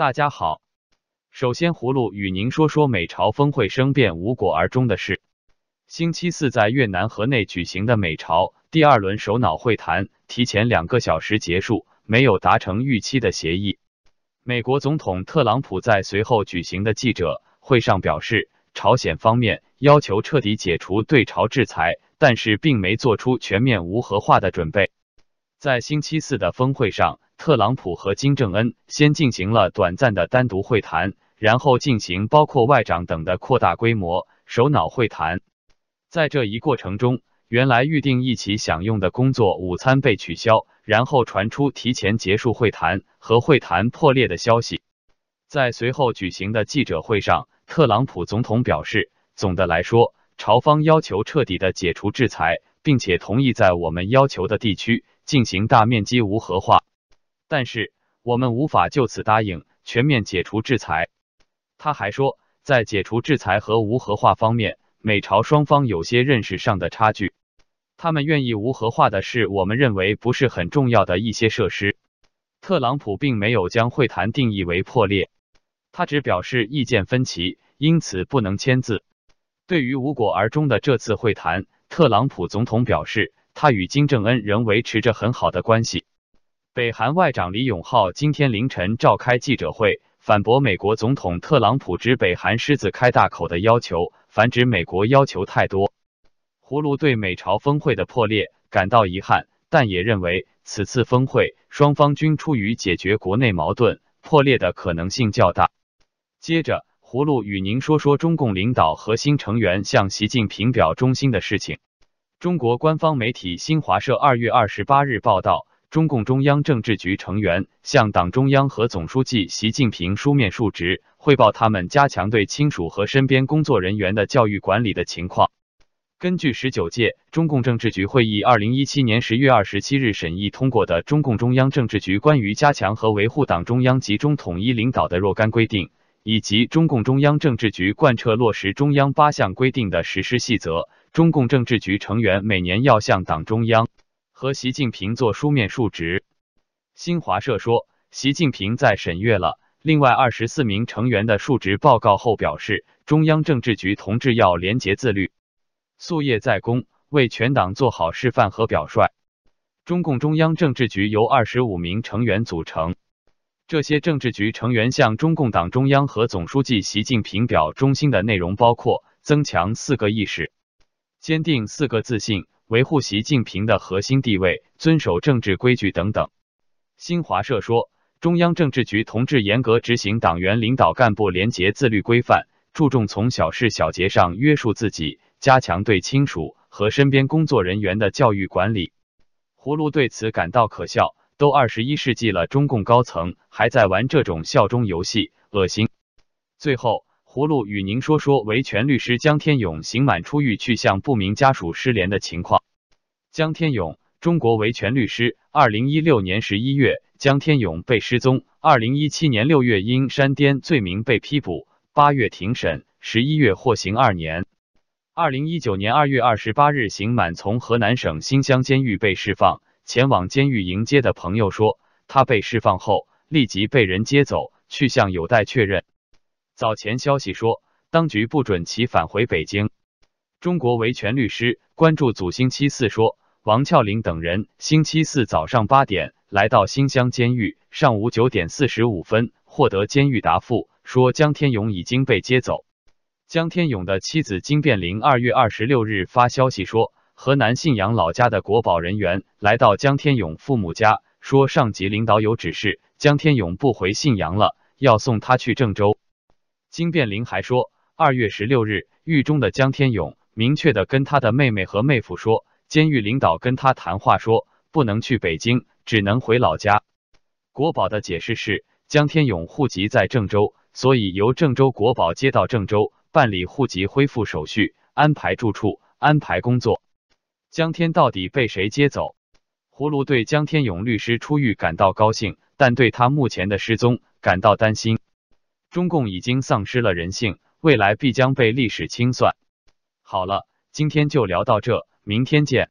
大家好，首先葫芦与您说说美朝峰会生变无果而终的事。星期四在越南河内举行的美朝第二轮首脑会谈提前两个小时结束，没有达成预期的协议。美国总统特朗普在随后举行的记者会上表示，朝鲜方面要求彻底解除对朝制裁，但是并没做出全面无核化的准备。在星期四的峰会上，特朗普和金正恩先进行了短暂的单独会谈，然后进行包括外长等的扩大规模首脑会谈。在这一过程中，原来预定一起享用的工作午餐被取消，然后传出提前结束会谈和会谈破裂的消息。在随后举行的记者会上，特朗普总统表示，总的来说，朝方要求彻底的解除制裁，并且同意在我们要求的地区。进行大面积无核化，但是我们无法就此答应全面解除制裁。他还说，在解除制裁和无核化方面，美朝双方有些认识上的差距。他们愿意无核化的是我们认为不是很重要的一些设施。特朗普并没有将会谈定义为破裂，他只表示意见分歧，因此不能签字。对于无果而终的这次会谈，特朗普总统表示。他与金正恩仍维持着很好的关系。北韩外长李永浩今天凌晨召开记者会，反驳美国总统特朗普指北韩狮子开大口的要求，反指美国要求太多。葫芦对美朝峰会的破裂感到遗憾，但也认为此次峰会双方均出于解决国内矛盾，破裂的可能性较大。接着，葫芦与您说说中共领导核心成员向习近平表忠心的事情。中国官方媒体新华社二月二十八日报道，中共中央政治局成员向党中央和总书记习近平书面述职，汇报他们加强对亲属和身边工作人员的教育管理的情况。根据十九届中共政治局会议二零一七年十月二十七日审议通过的《中共中央政治局关于加强和维护党中央集中统一领导的若干规定》，以及中共中央政治局贯彻落实中央八项规定的实施细则。中共政治局成员每年要向党中央和习近平做书面述职。新华社说，习近平在审阅了另外二十四名成员的述职报告后表示，中央政治局同志要廉洁自律，夙夜在公，为全党做好示范和表率。中共中央政治局由二十五名成员组成，这些政治局成员向中共党中央和总书记习近平表忠心的内容包括增强四个意识。坚定四个自信，维护习近平的核心地位，遵守政治规矩等等。新华社说，中央政治局同志严格执行党员领导干部廉洁自律规范，注重从小事小节上约束自己，加强对亲属和身边工作人员的教育管理。葫芦对此感到可笑，都二十一世纪了，中共高层还在玩这种效忠游戏，恶心。最后。葫芦与您说说维权律师江天勇刑满出狱去向不明家属失联的情况。江天勇，中国维权律师。二零一六年十一月，江天勇被失踪。二零一七年六月因煽颠罪名被批捕，八月庭审，十一月获刑二年。二零一九年二月二十八日刑满，从河南省新乡监狱被释放，前往监狱迎接的朋友说，他被释放后立即被人接走，去向有待确认。早前消息说，当局不准其返回北京。中国维权律师关注组星期四说，王俏玲等人星期四早上八点来到新乡监狱，上午九点四十五分获得监狱答复，说江天勇已经被接走。江天勇的妻子金变玲二月二十六日发消息说，河南信阳老家的国保人员来到江天勇父母家，说上级领导有指示，江天勇不回信阳了，要送他去郑州。金变玲还说，二月十六日，狱中的江天勇明确的跟他的妹妹和妹夫说，监狱领导跟他谈话说，不能去北京，只能回老家。国宝的解释是，江天勇户籍在郑州，所以由郑州国宝接到郑州办理户籍恢复手续，安排住处，安排工作。江天到底被谁接走？葫芦对江天勇律师出狱感到高兴，但对他目前的失踪感到担心。中共已经丧失了人性，未来必将被历史清算。好了，今天就聊到这，明天见。